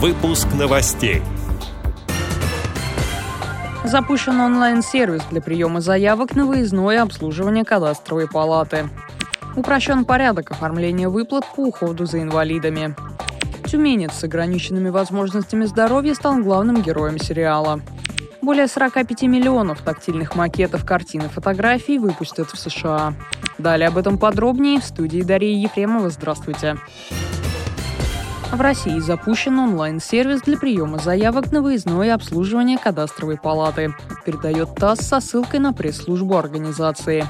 Выпуск новостей. Запущен онлайн-сервис для приема заявок на выездное обслуживание кадастровой палаты. Упрощен порядок оформления выплат по уходу за инвалидами. Тюменец с ограниченными возможностями здоровья стал главным героем сериала. Более 45 миллионов тактильных макетов картин и фотографий выпустят в США. Далее об этом подробнее в студии Дарьи Ефремова. Здравствуйте. В России запущен онлайн-сервис для приема заявок на выездное обслуживание кадастровой палаты. Передает ТАСС со ссылкой на пресс-службу организации.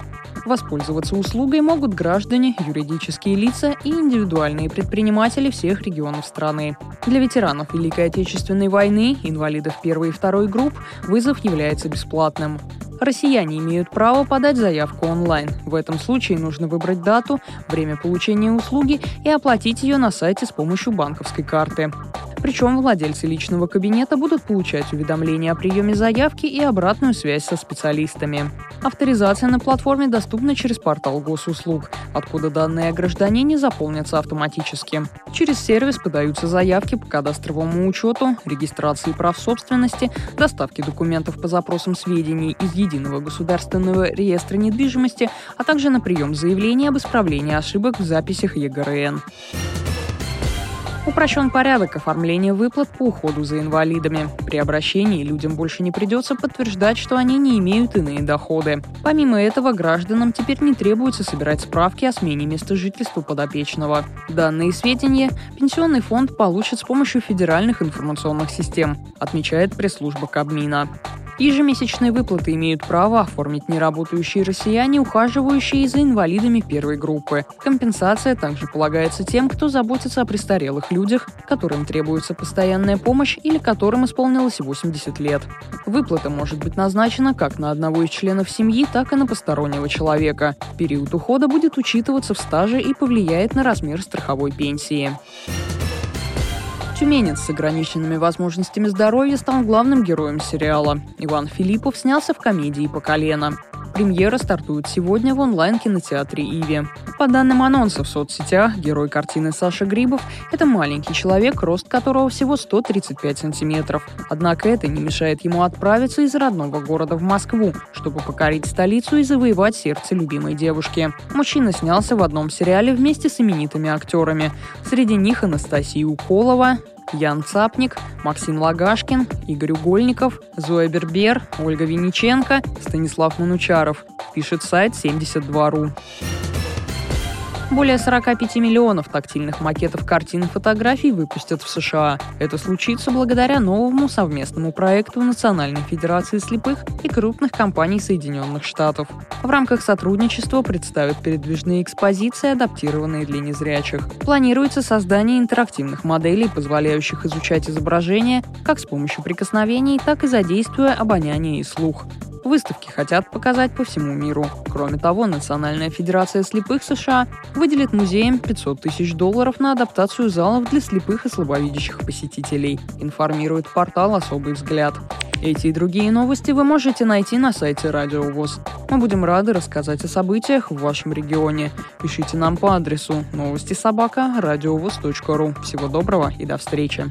Воспользоваться услугой могут граждане, юридические лица и индивидуальные предприниматели всех регионов страны. Для ветеранов Великой Отечественной войны, инвалидов первой и второй групп, вызов является бесплатным. Россияне имеют право подать заявку онлайн. В этом случае нужно выбрать дату, время получения услуги и оплатить ее на сайте с помощью банковской карты. Причем владельцы личного кабинета будут получать уведомления о приеме заявки и обратную связь со специалистами. Авторизация на платформе доступна через портал госуслуг, откуда данные о гражданине заполнятся автоматически. Через сервис подаются заявки по кадастровому учету, регистрации прав собственности, доставке документов по запросам сведений из Единого государственного реестра недвижимости, а также на прием заявлений об исправлении ошибок в записях ЕГРН. Упрощен порядок оформления выплат по уходу за инвалидами. При обращении людям больше не придется подтверждать, что они не имеют иные доходы. Помимо этого, гражданам теперь не требуется собирать справки о смене места жительства подопечного. Данные сведения Пенсионный фонд получит с помощью федеральных информационных систем, отмечает пресс-служба Кабмина. Ежемесячные выплаты имеют право оформить неработающие россияне, ухаживающие за инвалидами первой группы. Компенсация также полагается тем, кто заботится о престарелых людях, которым требуется постоянная помощь или которым исполнилось 80 лет. Выплата может быть назначена как на одного из членов семьи, так и на постороннего человека. Период ухода будет учитываться в стаже и повлияет на размер страховой пенсии. Тюменец с ограниченными возможностями здоровья стал главным героем сериала. Иван Филиппов снялся в комедии «По колено». Премьера стартует сегодня в онлайн-кинотеатре «Иви». По данным анонса в соцсетях, герой картины Саша Грибов – это маленький человек, рост которого всего 135 сантиметров. Однако это не мешает ему отправиться из родного города в Москву, чтобы покорить столицу и завоевать сердце любимой девушки. Мужчина снялся в одном сериале вместе с именитыми актерами. Среди них Анастасия Уколова, Ян Цапник, Максим Лагашкин, Игорь Угольников, Зоя Бербер, Ольга Винниченко, Станислав Манучаров. Пишет сайт 72.ru. Более 45 миллионов тактильных макетов картин и фотографий выпустят в США. Это случится благодаря новому совместному проекту Национальной Федерации слепых и крупных компаний Соединенных Штатов. В рамках сотрудничества представят передвижные экспозиции, адаптированные для незрячих. Планируется создание интерактивных моделей, позволяющих изучать изображения как с помощью прикосновений, так и задействуя обоняние и слух. Выставки хотят показать по всему миру. Кроме того, Национальная Федерация слепых США выделит музеям 500 тысяч долларов на адаптацию залов для слепых и слабовидящих посетителей, информирует портал «Особый взгляд». Эти и другие новости вы можете найти на сайте Радио ВОЗ. Мы будем рады рассказать о событиях в вашем регионе. Пишите нам по адресу новости собака ру. Всего доброго и до встречи.